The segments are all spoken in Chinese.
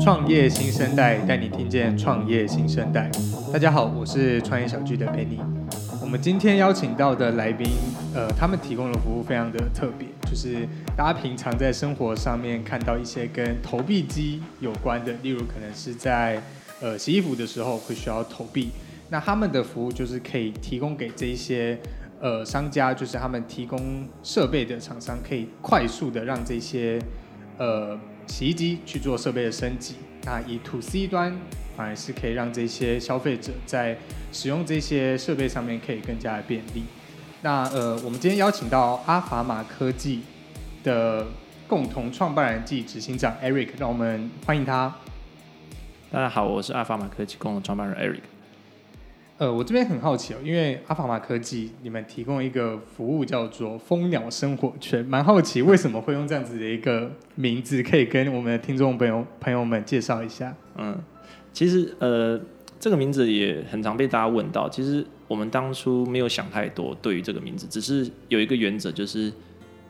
创业新生代带你听见创业新生代。大家好，我是创业小聚的 Penny。我们今天邀请到的来宾，呃，他们提供的服务非常的特别，就是大家平常在生活上面看到一些跟投币机有关的，例如可能是在呃洗衣服的时候会需要投币，那他们的服务就是可以提供给这些呃商家，就是他们提供设备的厂商，可以快速的让这些呃。洗衣机去做设备的升级，那以 To C 端反而是可以让这些消费者在使用这些设备上面可以更加的便利。那呃，我们今天邀请到阿法玛科技的共同创办人暨执行长 Eric，让我们欢迎他。大家好，我是阿法玛科技共同创办人 Eric。呃，我这边很好奇哦，因为阿法玛科技你们提供一个服务叫做蜂鸟生活圈，蛮好奇为什么会用这样子的一个名字，可以跟我们的听众朋友朋友们介绍一下。嗯，其实呃，这个名字也很常被大家问到。其实我们当初没有想太多，对于这个名字，只是有一个原则，就是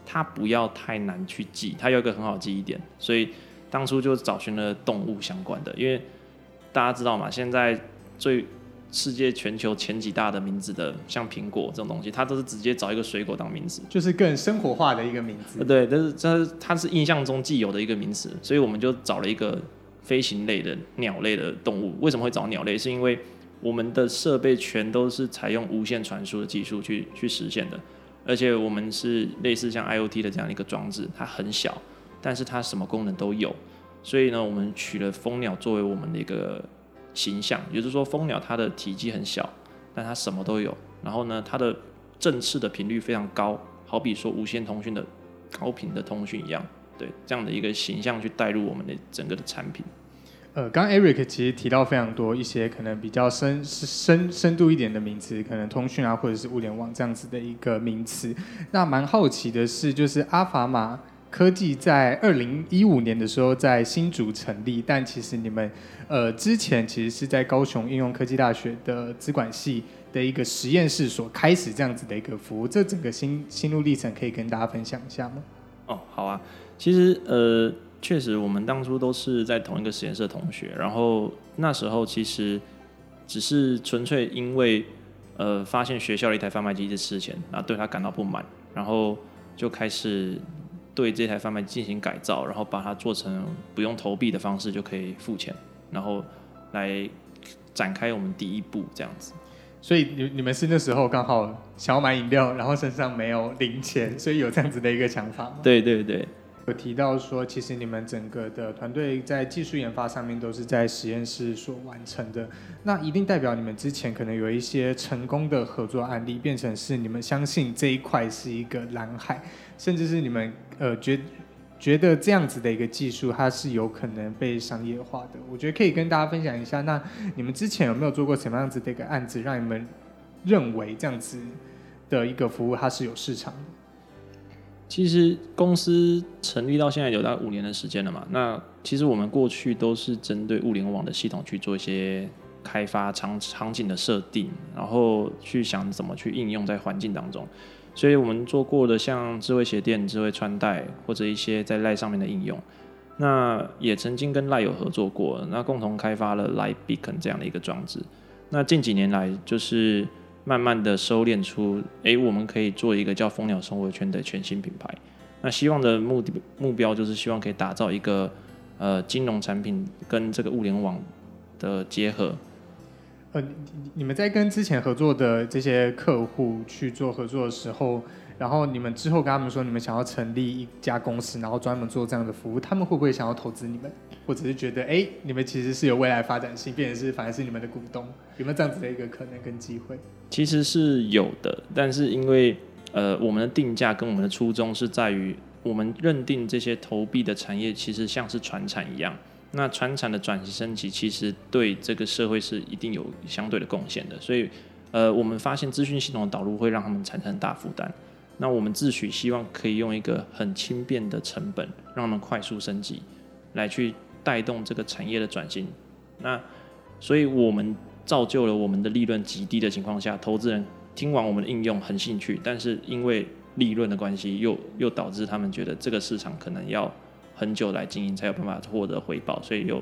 它不要太难去记，它有一个很好记忆点，所以当初就找寻了动物相关的，因为大家知道嘛，现在最世界全球前几大的名字的，像苹果这种东西，它都是直接找一个水果当名字，就是更生活化的一个名字。对，但是这是它是印象中既有的一个名词，所以我们就找了一个飞行类的鸟类的动物。为什么会找鸟类？是因为我们的设备全都是采用无线传输的技术去去实现的，而且我们是类似像 IoT 的这样一个装置，它很小，但是它什么功能都有。所以呢，我们取了蜂鸟作为我们的一个。形象，也就是说，蜂鸟它的体积很小，但它什么都有。然后呢，它的振翅的频率非常高，好比说无线通讯的高频的通讯一样。对，这样的一个形象去带入我们的整个的产品。呃，刚 Eric 其实提到非常多一些可能比较深深深度一点的名词，可能通讯啊，或者是物联网这样子的一个名词。那蛮好奇的是，就是阿法玛。科技在二零一五年的时候在新竹成立，但其实你们呃之前其实是在高雄应用科技大学的资管系的一个实验室所开始这样子的一个服务，这整个心心路历程可以跟大家分享一下吗？哦，好啊，其实呃确实我们当初都是在同一个实验室的同学，然后那时候其实只是纯粹因为呃发现学校的一台贩卖机一直吃钱，然后对他感到不满，然后就开始。对这台贩卖机进行改造，然后把它做成不用投币的方式就可以付钱，然后来展开我们第一步这样子。所以你你们是那时候刚好想要买饮料，然后身上没有零钱，所以有这样子的一个想法吗？对对对。有提到说，其实你们整个的团队在技术研发上面都是在实验室所完成的，那一定代表你们之前可能有一些成功的合作案例，变成是你们相信这一块是一个蓝海，甚至是你们呃觉觉得这样子的一个技术它是有可能被商业化的。我觉得可以跟大家分享一下，那你们之前有没有做过什么样子的一个案子，让你们认为这样子的一个服务它是有市场的？其实公司成立到现在有大概五年的时间了嘛。那其实我们过去都是针对物联网的系统去做一些开发场场景的设定，然后去想怎么去应用在环境当中。所以我们做过的像智慧鞋垫、智慧穿戴或者一些在 LINE 上面的应用，那也曾经跟 LINE 有合作过，那共同开发了 LINE Beacon 这样的一个装置。那近几年来就是。慢慢的收敛出，哎、欸，我们可以做一个叫蜂鸟生活圈的全新品牌。那希望的目的目标就是希望可以打造一个呃金融产品跟这个物联网的结合。呃，你们在跟之前合作的这些客户去做合作的时候，然后你们之后跟他们说你们想要成立一家公司，然后专门做这样的服务，他们会不会想要投资你们？或者是觉得，哎，你们其实是有未来发展性，变成是反而是你们的股东，有没有这样子的一个可能跟机会？其实是有的，但是因为呃，我们的定价跟我们的初衷是在于，我们认定这些投币的产业其实像是传产一样，那传产的转型升级其实对这个社会是一定有相对的贡献的，所以呃，我们发现资讯系统的导入会让他们产生很大负担，那我们自诩希望可以用一个很轻便的成本，让他们快速升级，来去。带动这个产业的转型，那所以我们造就了我们的利润极低的情况下，投资人听完我们的应用很兴趣，但是因为利润的关系，又又导致他们觉得这个市场可能要很久来经营才有办法获得回报，所以又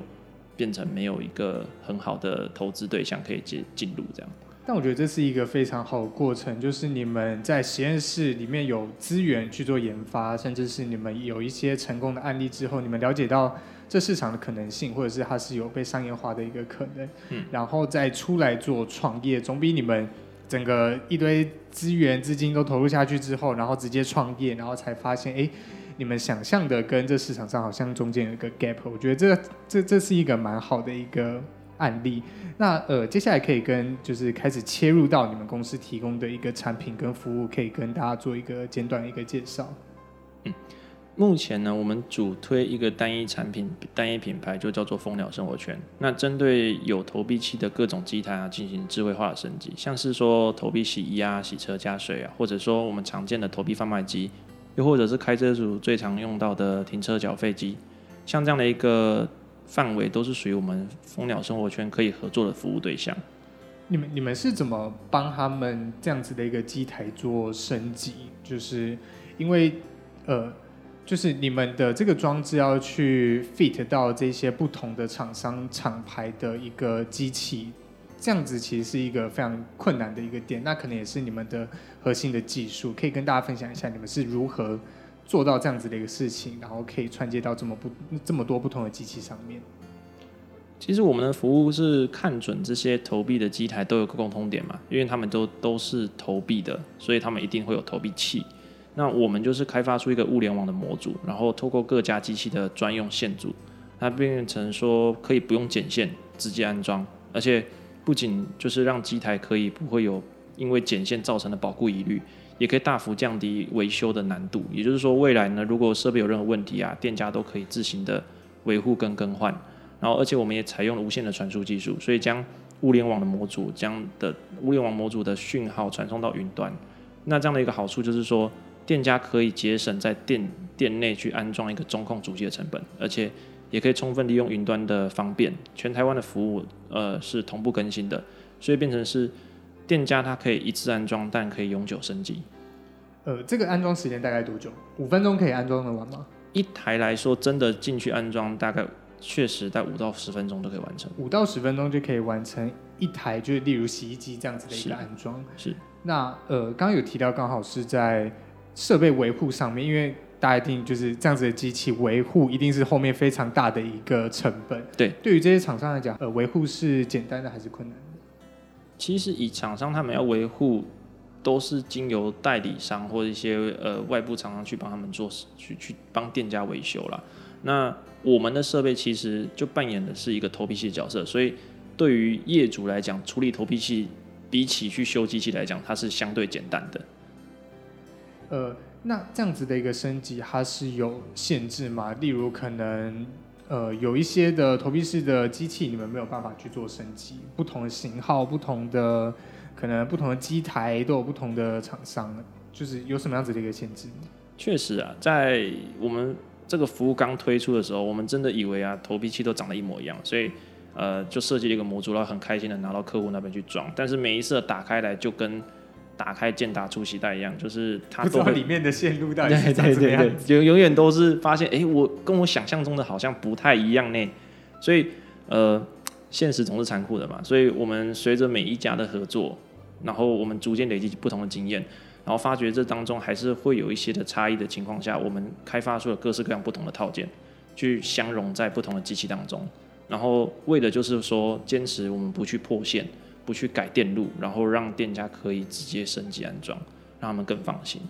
变成没有一个很好的投资对象可以进进入这样。但我觉得这是一个非常好的过程，就是你们在实验室里面有资源去做研发，甚至是你们有一些成功的案例之后，你们了解到这市场的可能性，或者是它是有被商业化的一个可能，嗯，然后再出来做创业，总比你们整个一堆资源资金都投入下去之后，然后直接创业，然后才发现，哎，你们想象的跟这市场上好像中间有一个 gap，我觉得这这这是一个蛮好的一个。案例，那呃，接下来可以跟就是开始切入到你们公司提供的一个产品跟服务，可以跟大家做一个简短的一个介绍。嗯，目前呢，我们主推一个单一产品、单一品牌，就叫做蜂鸟生活圈。那针对有投币器的各种机台啊，进行智慧化的升级，像是说投币洗衣啊、洗车加水啊，或者说我们常见的投币贩卖机，又或者是开车族最常用到的停车缴费机，像这样的一个。范围都是属于我们蜂鸟生活圈可以合作的服务对象。你们你们是怎么帮他们这样子的一个机台做升级？就是因为呃，就是你们的这个装置要去 fit 到这些不同的厂商厂牌的一个机器，这样子其实是一个非常困难的一个点。那可能也是你们的核心的技术，可以跟大家分享一下你们是如何。做到这样子的一个事情，然后可以串接到这么不这么多不同的机器上面。其实我们的服务是看准这些投币的机台都有个共通点嘛，因为他们都都是投币的，所以他们一定会有投币器。那我们就是开发出一个物联网的模组，然后透过各家机器的专用线组，它变成说可以不用剪线直接安装，而且不仅就是让机台可以不会有因为剪线造成的保护疑虑。也可以大幅降低维修的难度，也就是说，未来呢，如果设备有任何问题啊，店家都可以自行的维护跟更换。然后，而且我们也采用了无线的传输技术，所以将物联网的模组将的物联网模组的讯号传送到云端。那这样的一个好处就是说，店家可以节省在店店内去安装一个中控主机的成本，而且也可以充分利用云端的方便。全台湾的服务呃是同步更新的，所以变成是。店家它可以一次安装，但可以永久升级。呃，这个安装时间大概多久？五分钟可以安装的完吗？一台来说，真的进去安装，大概确实在五到十分钟都可以完成。五到十分钟就可以完成一台，就是例如洗衣机这样子的一个安装。是。是那呃，刚刚有提到，刚好是在设备维护上面，因为大家一定就是这样子的机器维护，一定是后面非常大的一个成本。对。对于这些厂商来讲，呃，维护是简单的还是困难的？其实以厂商他们要维护，都是经由代理商或者一些呃外部厂商去帮他们做，去去帮店家维修啦。那我们的设备其实就扮演的是一个投币器的角色，所以对于业主来讲，处理投币器比起去修机器来讲，它是相对简单的。呃，那这样子的一个升级，它是有限制吗？例如可能。呃，有一些的投币式的机器，你们没有办法去做升级。不同的型号、不同的可能、不同的机台都有不同的厂商，就是有什么样子的一个限制？确实啊，在我们这个服务刚推出的时候，我们真的以为啊，投币器都长得一模一样，所以呃，就设计了一个模组，然后很开心的拿到客户那边去装。但是每一次打开来就跟打开健达出席带一样，就是它都里面的线路到底是长什么样子？就永远都是发现，哎、欸，我跟我想象中的好像不太一样呢。所以，呃，现实总是残酷的嘛。所以我们随着每一家的合作，然后我们逐渐累积不同的经验，然后发觉这当中还是会有一些的差异的情况下，我们开发出了各式各样不同的套件，去相融在不同的机器当中。然后为的就是说，坚持我们不去破线。不去改电路，然后让店家可以直接升级安装，让他们更放心。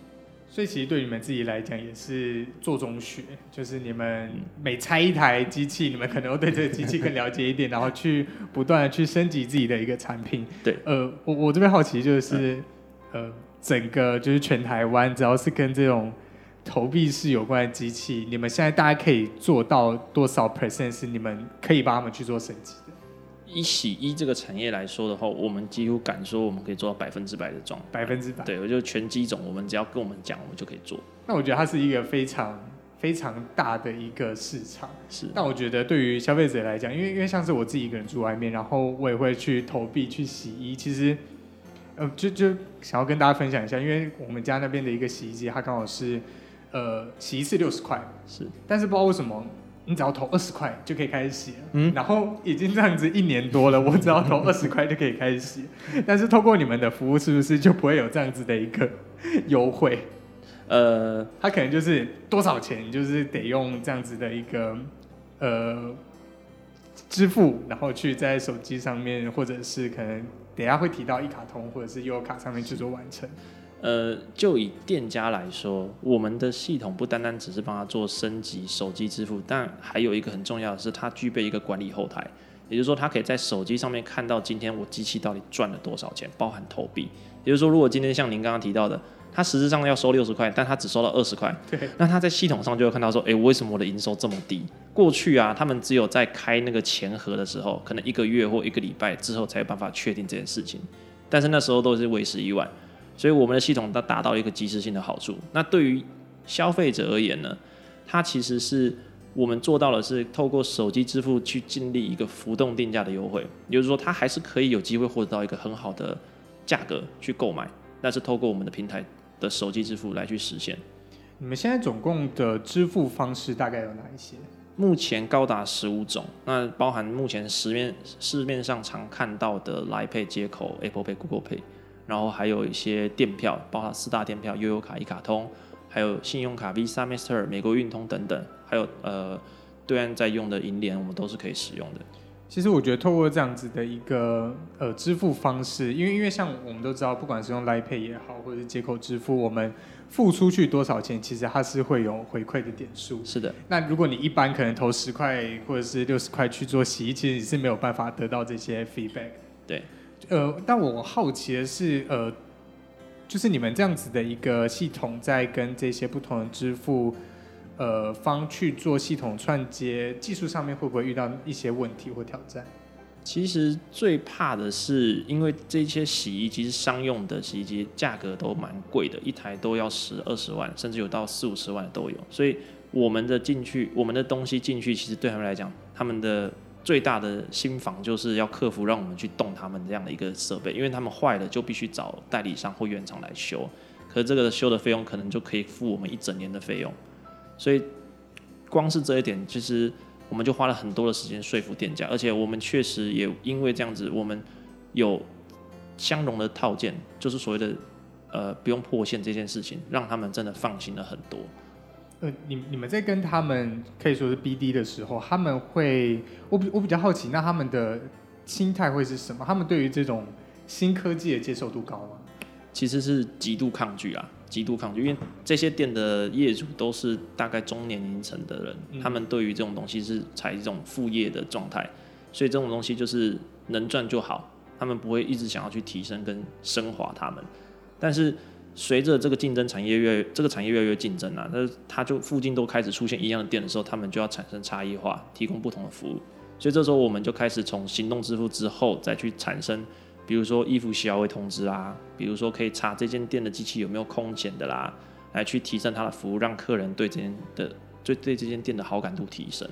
所以其实对你们自己来讲也是做中学，就是你们每拆一台机器，你们可能会对这个机器更了解一点，然后去不断的去升级自己的一个产品。对，呃，我我这边好奇就是，呃，整个就是全台湾只要是跟这种投币式有关的机器，你们现在大家可以做到多少 percent 是你们可以帮他们去做升级？以洗衣这个产业来说的话，我们几乎敢说我们可以做到百分之百的装，百分之百。对，我就全机种，我们只要跟我们讲，我们就可以做。那我觉得它是一个非常非常大的一个市场。是。但我觉得对于消费者来讲，因为因为像是我自己一个人住外面，然后我也会去投币去洗衣，其实，呃，就就想要跟大家分享一下，因为我们家那边的一个洗衣机，它刚好是。呃，洗一次六十块，是，但是不知道为什么，你只要投二十块就可以开始洗，嗯，然后已经这样子一年多了，我只要投二十块就可以开始洗，但是透过你们的服务，是不是就不会有这样子的一个优惠？呃，他可能就是多少钱，就是得用这样子的一个呃支付，然后去在手机上面，或者是可能等下会提到一卡通或者是 U 卡上面去做完成。呃，就以店家来说，我们的系统不单单只是帮他做升级手机支付，但还有一个很重要的是，它具备一个管理后台，也就是说，他可以在手机上面看到今天我机器到底赚了多少钱，包含投币。也就是说，如果今天像您刚刚提到的，他实质上要收六十块，但他只收到二十块，对，那他在系统上就会看到说，哎、欸，我为什么我的营收这么低？过去啊，他们只有在开那个钱盒的时候，可能一个月或一个礼拜之后才有办法确定这件事情，但是那时候都是为时已晚。所以我们的系统它达到一个及时性的好处。那对于消费者而言呢，它其实是我们做到的是透过手机支付去建立一个浮动定价的优惠，也就是说，它还是可以有机会获得到一个很好的价格去购买，但是透过我们的平台的手机支付来去实现。你们现在总共的支付方式大概有哪一些？目前高达十五种，那包含目前市面市面上常看到的 Line Pay 接口、Apple Pay、Google Pay。然后还有一些电票，包括四大电票、悠游卡、一卡通，还有信用卡 Visa、Master、美国运通等等，还有呃对岸在用的银联，我们都是可以使用的。其实我觉得透过这样子的一个呃支付方式，因为因为像我们都知道，不管是用 Line Pay 也好，或者是接口支付，我们付出去多少钱，其实它是会有回馈的点数。是的。那如果你一般可能投十块或者是六十块去做洗衣，其实你是没有办法得到这些 feedback。对。呃，但我好奇的是，呃，就是你们这样子的一个系统，在跟这些不同的支付呃方去做系统串接，技术上面会不会遇到一些问题或挑战？其实最怕的是，因为这些洗衣机是商用的洗衣机，价格都蛮贵的，一台都要十二十万，甚至有到四五十万都有。所以我们的进去，我们的东西进去，其实对他们来讲，他们的。最大的心防就是要克服让我们去动他们这样的一个设备，因为他们坏了就必须找代理商或原厂来修，可是这个修的费用可能就可以付我们一整年的费用，所以光是这一点，其实我们就花了很多的时间说服店家，而且我们确实也因为这样子，我们有相容的套件，就是所谓的呃不用破线这件事情，让他们真的放心了很多。呃，你你们在跟他们可以说是 BD 的时候，他们会，我比我比较好奇，那他们的心态会是什么？他们对于这种新科技的接受度高吗？其实是极度抗拒啊，极度抗拒，因为这些店的业主都是大概中年龄层的人，嗯，他们对于这种东西是采一种副业的状态，所以这种东西就是能赚就好，他们不会一直想要去提升跟升华他们，但是。随着这个竞争产业越这个产业越来越竞争啊，那它就附近都开始出现一样的店的时候，他们就要产生差异化，提供不同的服务。所以这时候我们就开始从行动支付之后再去产生，比如说衣服需要会通知啊，比如说可以查这间店的机器有没有空闲的啦，来去提升它的服务，让客人对这间的对对这间店的好感度提升。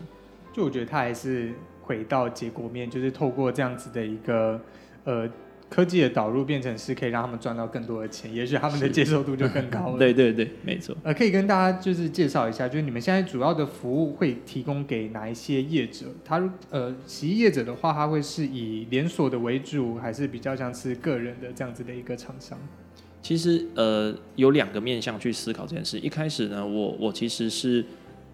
就我觉得它还是回到结果面，就是透过这样子的一个呃。科技的导入变成是可以让他们赚到更多的钱，也许他们的接受度就更高了。对对对，没错。呃，可以跟大家就是介绍一下，就是你们现在主要的服务会提供给哪一些业者？他呃，洗衣业者的话，他会是以连锁的为主，还是比较像是个人的这样子的一个厂商？其实呃，有两个面向去思考这件事。一开始呢，我我其实是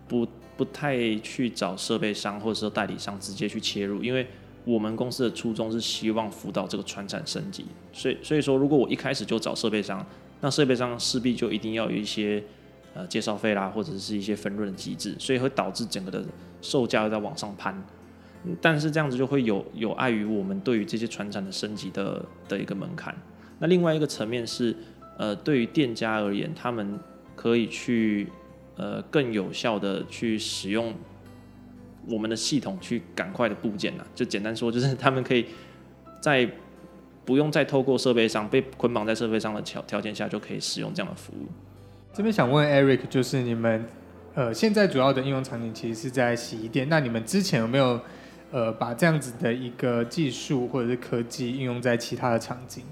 不不太去找设备商或者说代理商直接去切入，因为。我们公司的初衷是希望辅导这个船产升级，所以所以说，如果我一开始就找设备商，那设备商势必就一定要有一些呃介绍费啦，或者是一些分润的机制，所以会导致整个的售价又在往上攀。但是这样子就会有有碍于我们对于这些船产的升级的的一个门槛。那另外一个层面是，呃，对于店家而言，他们可以去呃更有效的去使用。我们的系统去赶快的部件呢，就简单说，就是他们可以在不用再透过设备上被捆绑在设备上的条条件下，就可以使用这样的服务。这边想问 Eric，就是你们呃现在主要的应用场景其实是在洗衣店，那你们之前有没有呃把这样子的一个技术或者是科技应用在其他的场景？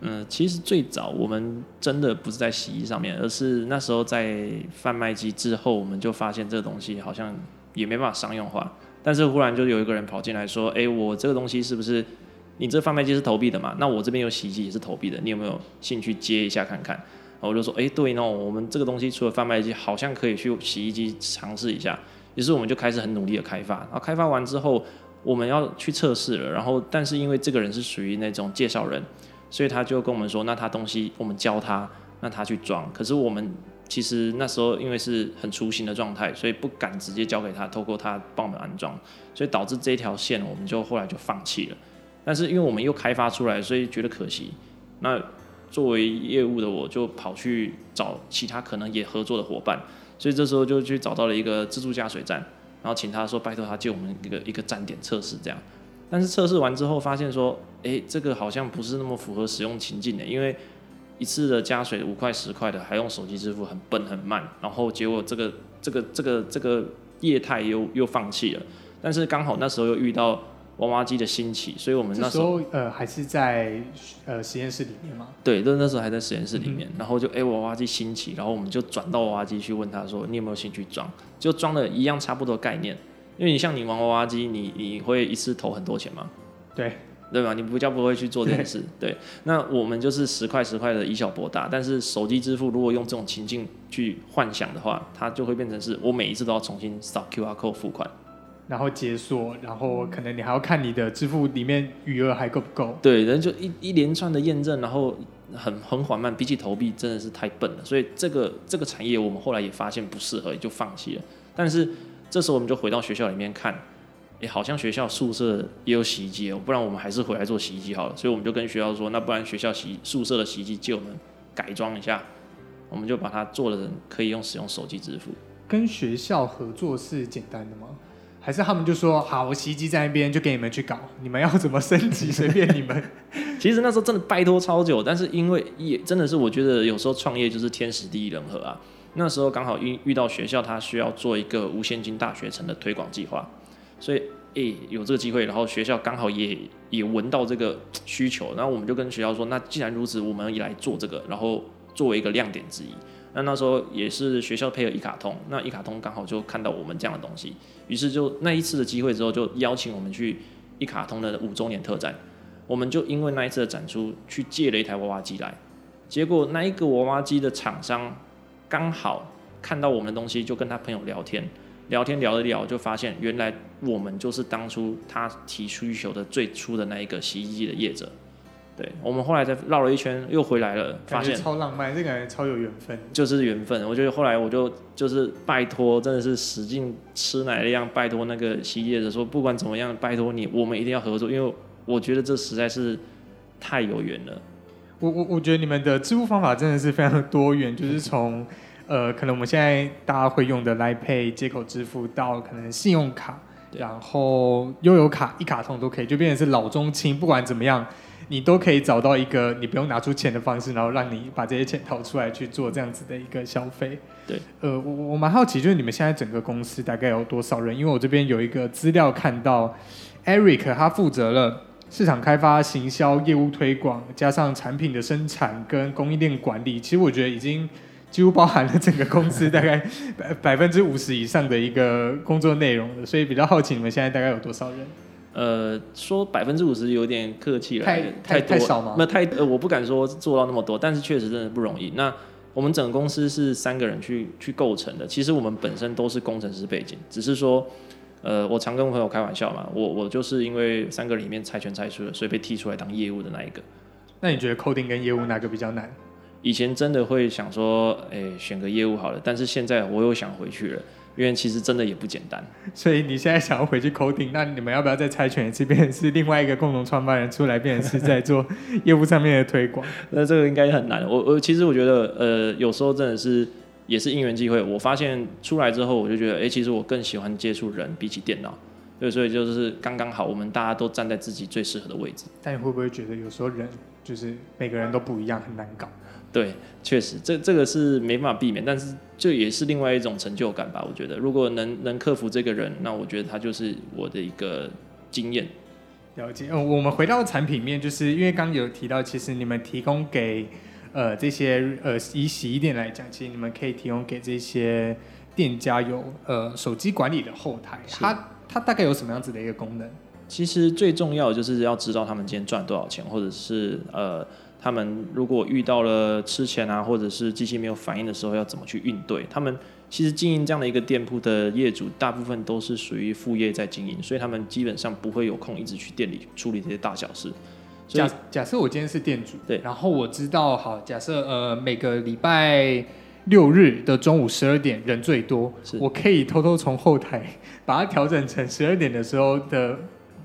嗯，其实最早我们真的不是在洗衣上面，而是那时候在贩卖机之后，我们就发现这个东西好像也没办法商用化。但是忽然就有一个人跑进来说：“哎，我这个东西是不是你这贩卖机是投币的嘛？那我这边有洗衣机也是投币的，你有没有兴趣接一下看看？”然后我就说：“哎，对哦，我们这个东西除了贩卖机，好像可以去洗衣机尝试一下。”于是我们就开始很努力的开发。然后开发完之后，我们要去测试了。然后但是因为这个人是属于那种介绍人，所以他就跟我们说：“那他东西我们教他，那他去装。”可是我们。其实那时候因为是很雏形的状态，所以不敢直接交给他，透过他帮我们安装，所以导致这条线我们就后来就放弃了。但是因为我们又开发出来，所以觉得可惜。那作为业务的我就跑去找其他可能也合作的伙伴，所以这时候就去找到了一个自助加水站，然后请他说拜托他借我们一个一个站点测试这样。但是测试完之后发现说，哎，这个好像不是那么符合使用情境的，因为。一次的加水五块十块的，还用手机支付，很笨很慢，然后结果这个这个这个这个业态又又放弃了。但是刚好那时候又遇到娃娃机的兴起，所以我们那时候，呃还是在呃实验室里面吗？对，那那时候还在实验室里面，嗯、然后就哎娃娃机兴起，然后我们就转到娃娃机去问他说，你有没有兴趣装？就装了一样差不多概念，因为你像你玩娃娃机，你你会一次投很多钱吗？对。对吧？你不叫不会去做这件事。对，那我们就是十块十块的以小博大。但是手机支付如果用这种情境去幻想的话，它就会变成是我每一次都要重新扫 QR code 付款，然后解锁，然后可能你还要看你的支付里面余额还够不够。对，人就一一连串的验证，然后很很缓慢，比起投币真的是太笨了。所以这个这个产业我们后来也发现不适合，也就放弃了。但是这时候我们就回到学校里面看。哎，好像学校宿舍也有洗衣机哦，不然我们还是回来做洗衣机好了。所以我们就跟学校说，那不然学校洗宿舍的洗衣机借我们改装一下，我们就把它做了，可以用使用手机支付。跟学校合作是简单的吗？还是他们就说好，我洗衣机在那边，就给你们去搞，你们要怎么升级随便你们。其实那时候真的拜托超久，但是因为也真的是我觉得有时候创业就是天时地利人和啊。那时候刚好遇遇到学校，他需要做一个无现金大学城的推广计划。所以，诶、有这个机会，然后学校刚好也也闻到这个需求，然后我们就跟学校说，那既然如此，我们也来做这个，然后作为一个亮点之一。那那时候也是学校配合一卡通，那一卡通刚好就看到我们这样的东西，于是就那一次的机会之后，就邀请我们去一卡通的五周年特展。我们就因为那一次的展出，去借了一台娃娃机来，结果那一个娃娃机的厂商刚好看到我们的东西，就跟他朋友聊天。聊天聊一聊，就发现原来我们就是当初他提需求的最初的那一个洗衣机的业者。对，我们后来再绕了一圈又回来了，发现超浪漫，这感觉超有缘分。就是缘分，我觉得后来我就就是拜托，真的是使劲吃奶一样拜托那个洗衣业者说，不管怎么样，拜托你，我们一定要合作，因为我觉得这实在是太有缘了。我我我觉得你们的支付方法真的是非常的多元，就是从。呃，可能我们现在大家会用的 Line Pay 接口支付到可能信用卡，然后悠游卡、一卡通都可以，就变成是老中青，不管怎么样，你都可以找到一个你不用拿出钱的方式，然后让你把这些钱掏出来去做这样子的一个消费。对，呃，我我蛮好奇，就是你们现在整个公司大概有多少人？因为我这边有一个资料看到，Eric 他负责了市场开发、行销、业务推广，加上产品的生产跟供应链管理，其实我觉得已经。几乎包含了整个公司大概百 百分之五十以上的一个工作内容的，所以比较好奇你们现在大概有多少人？呃，说百分之五十有点客气了，太太太少吗？那太呃，我不敢说做到那么多，但是确实真的不容易。那我们整个公司是三个人去去构成的，其实我们本身都是工程师背景，只是说，呃，我常跟朋友开玩笑嘛，我我就是因为三个里面猜拳猜输了，所以被踢出来当业务的那一个。那你觉得 coding 跟业务哪个比较难？以前真的会想说，哎、欸，选个业务好了。但是现在我又想回去了，因为其实真的也不简单。所以你现在想要回去 coding，那你们要不要再猜拳一次，变成是另外一个共同创办人出来，变成是在做业务上面的推广？那这个应该很难。我我其实我觉得，呃，有时候真的是也是因缘机会。我发现出来之后，我就觉得，哎、欸，其实我更喜欢接触人，比起电脑。对，所以就是刚刚好，我们大家都站在自己最适合的位置。但你会不会觉得有时候人就是每个人都不一样，很难搞？对，确实，这这个是没办法避免，但是这也是另外一种成就感吧。我觉得，如果能能克服这个人，那我觉得他就是我的一个经验。了解。哦，我们回到产品面，就是因为刚刚有提到，其实你们提供给呃这些呃以洗衣店来讲，其实你们可以提供给这些店家有呃手机管理的后台，它它大概有什么样子的一个功能？其实最重要的就是要知道他们今天赚多少钱，或者是呃，他们如果遇到了吃钱啊，或者是机器没有反应的时候，要怎么去应对。他们其实经营这样的一个店铺的业主，大部分都是属于副业在经营，所以他们基本上不会有空一直去店里处理这些大小事。假假设我今天是店主，对，然后我知道，好，假设呃每个礼拜六日的中午十二点人最多，我可以偷偷从后台把它调整成十二点的时候的。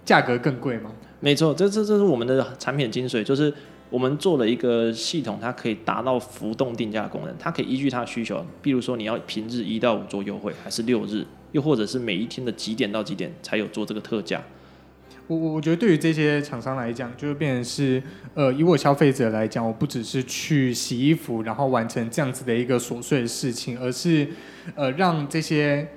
价格更贵吗？没错，这这这是我们的产品精髓，就是我们做了一个系统，它可以达到浮动定价功能，它可以依据它的需求，比如说你要平日一到五做优惠，还是六日，又或者是每一天的几点到几点才有做这个特价。我我觉得对于这些厂商来讲，就变成是，呃，以我消费者来讲，我不只是去洗衣服，然后完成这样子的一个琐碎的事情，而是，呃，让这些。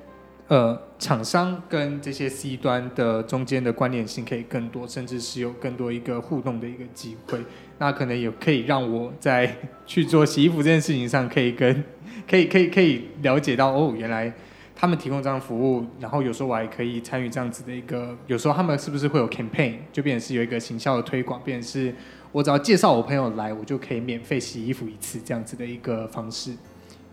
呃，厂商跟这些 C 端的中间的关联性可以更多，甚至是有更多一个互动的一个机会。那可能也可以让我在去做洗衣服这件事情上，可以跟可以可以可以了解到哦，原来他们提供这样服务，然后有时候我还可以参与这样子的一个，有时候他们是不是会有 campaign，就变成是有一个行销的推广，变成是我只要介绍我朋友来，我就可以免费洗衣服一次这样子的一个方式。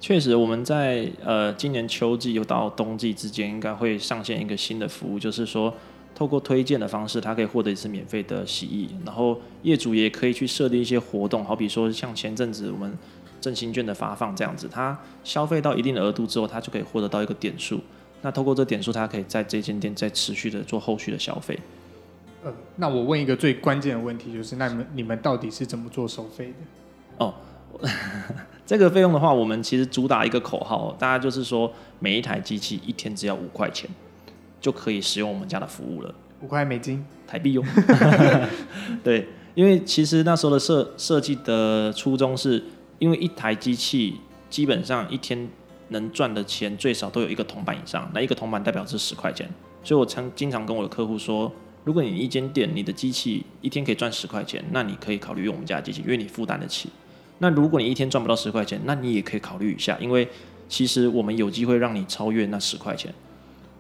确实，我们在呃今年秋季又到冬季之间，应该会上线一个新的服务，就是说透过推荐的方式，它可以获得一次免费的洗衣，然后业主也可以去设定一些活动，好比说像前阵子我们振兴券的发放这样子，他消费到一定的额度之后，他就可以获得到一个点数，那透过这点数，他可以在这间店再持续的做后续的消费。呃，那我问一个最关键的问题，就是那你们你们到底是怎么做收费的？哦。这个费用的话，我们其实主打一个口号，大家就是说，每一台机器一天只要五块钱，就可以使用我们家的服务了。五块美金，台币用。对，因为其实那时候的设设计的初衷是，因为一台机器基本上一天能赚的钱最少都有一个铜板以上，那一个铜板代表是十块钱，所以我常经常跟我的客户说，如果你一间店你的机器一天可以赚十块钱，那你可以考虑用我们家的机器，因为你负担得起。那如果你一天赚不到十块钱，那你也可以考虑一下，因为其实我们有机会让你超越那十块钱。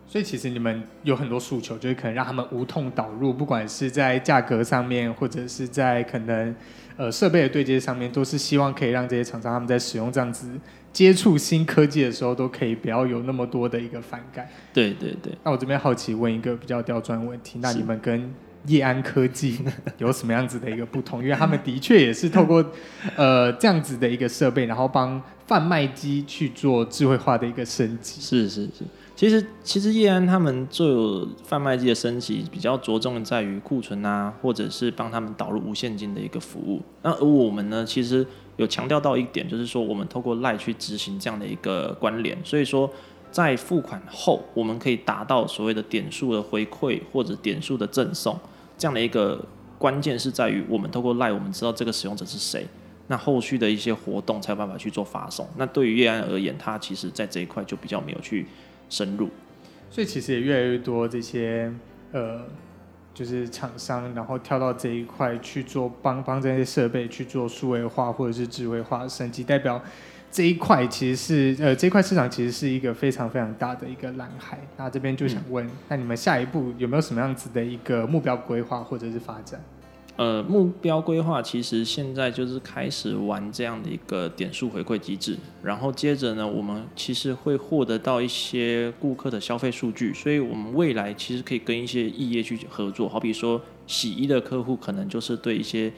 所以其实你们有很多诉求，就是可能让他们无痛导入，不管是在价格上面，或者是在可能呃设备的对接上面，都是希望可以让这些厂商他们在使用这样子接触新科技的时候，都可以不要有那么多的一个反感。对对对。那我这边好奇问一个比较刁钻的问题，那你们跟业安科技 有什么样子的一个不同？因为他们的确也是透过 呃这样子的一个设备，然后帮贩卖机去做智慧化的一个升级。是是是，其实其实叶安他们做贩卖机的升级比较着重在于库存啊，或者是帮他们导入无现金的一个服务。那而我们呢，其实有强调到一点，就是说我们透过 LINE 去执行这样的一个关联，所以说。在付款后，我们可以达到所谓的点数的回馈或者点数的赠送，这样的一个关键是在于我们透过 LINE，我们知道这个使用者是谁，那后续的一些活动才有办法去做发送。那对于业安而言，它其实在这一块就比较没有去深入，所以其实也越来越多这些呃，就是厂商，然后跳到这一块去做帮帮这些设备去做数位化或者是智慧化升级，代表。这一块其实是呃，这一块市场其实是一个非常非常大的一个蓝海。那这边就想问，嗯、那你们下一步有没有什么样子的一个目标规划或者是发展？呃，目标规划其实现在就是开始玩这样的一个点数回馈机制，然后接着呢，我们其实会获得到一些顾客的消费数据，所以我们未来其实可以跟一些异业去合作，好比说洗衣的客户可能就是对一些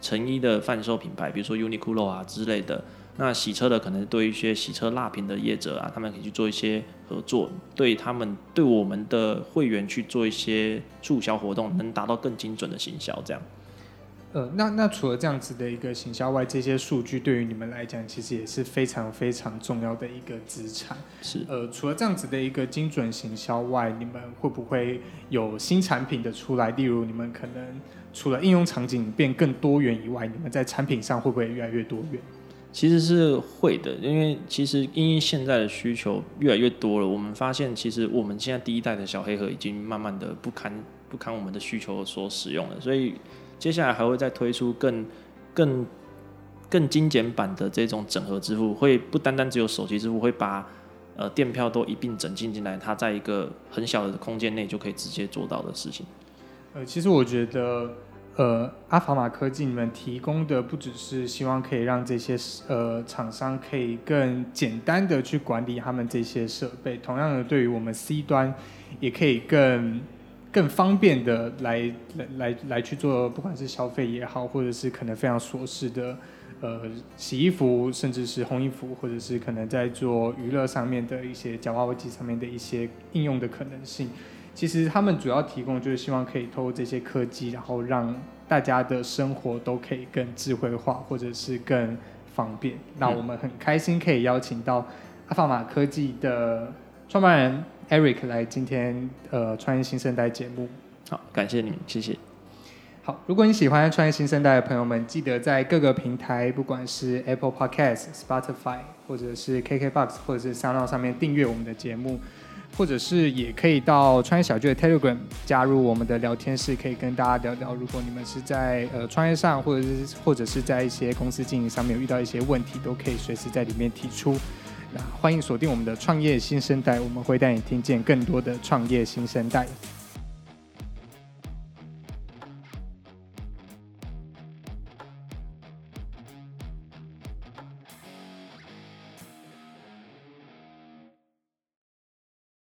成衣的贩售品牌，比如说 Uniqlo 啊之类的。那洗车的可能对一些洗车蜡瓶的业者啊，他们可以去做一些合作，对他们对我们的会员去做一些促销活动，能达到更精准的行销。这样。呃，那那除了这样子的一个行销外，这些数据对于你们来讲，其实也是非常非常重要的一个资产。是。呃，除了这样子的一个精准行销外，你们会不会有新产品的出来？例如，你们可能除了应用场景变更多元以外，你们在产品上会不会越来越多元？其实是会的，因为其实因为现在的需求越来越多了，我们发现其实我们现在第一代的小黑盒已经慢慢的不堪不堪我们的需求所使用了，所以接下来还会再推出更更更精简版的这种整合支付，会不单单只有手机支付，会把呃电票都一并整进进来，它在一个很小的空间内就可以直接做到的事情。呃，其实我觉得。呃，阿法玛科技，你们提供的不只是希望可以让这些呃厂商可以更简单的去管理他们这些设备，同样的，对于我们 C 端也可以更更方便的来来来来去做，不管是消费也好，或者是可能非常琐事的呃洗衣服，甚至是烘衣服，或者是可能在做娱乐上面的一些夹娃娃机上面的一些应用的可能性。其实他们主要提供就是希望可以透过这些科技，然后让大家的生活都可以更智慧化，或者是更方便。那我们很开心可以邀请到阿法玛科技的创办人 Eric 来今天呃创业新生代节目。好，感谢你们，谢谢。好，如果你喜欢创业新生代的朋友们，记得在各个平台，不管是 Apple Podcast、Spotify，或者是 KKBox，或者是 SoundOn 上面订阅我们的节目。或者是也可以到创业小聚的 Telegram 加入我们的聊天室，可以跟大家聊聊。如果你们是在呃创业上，或者是或者是在一些公司经营上面有遇到一些问题，都可以随时在里面提出。那欢迎锁定我们的创业新生代，我们会带你听见更多的创业新生代。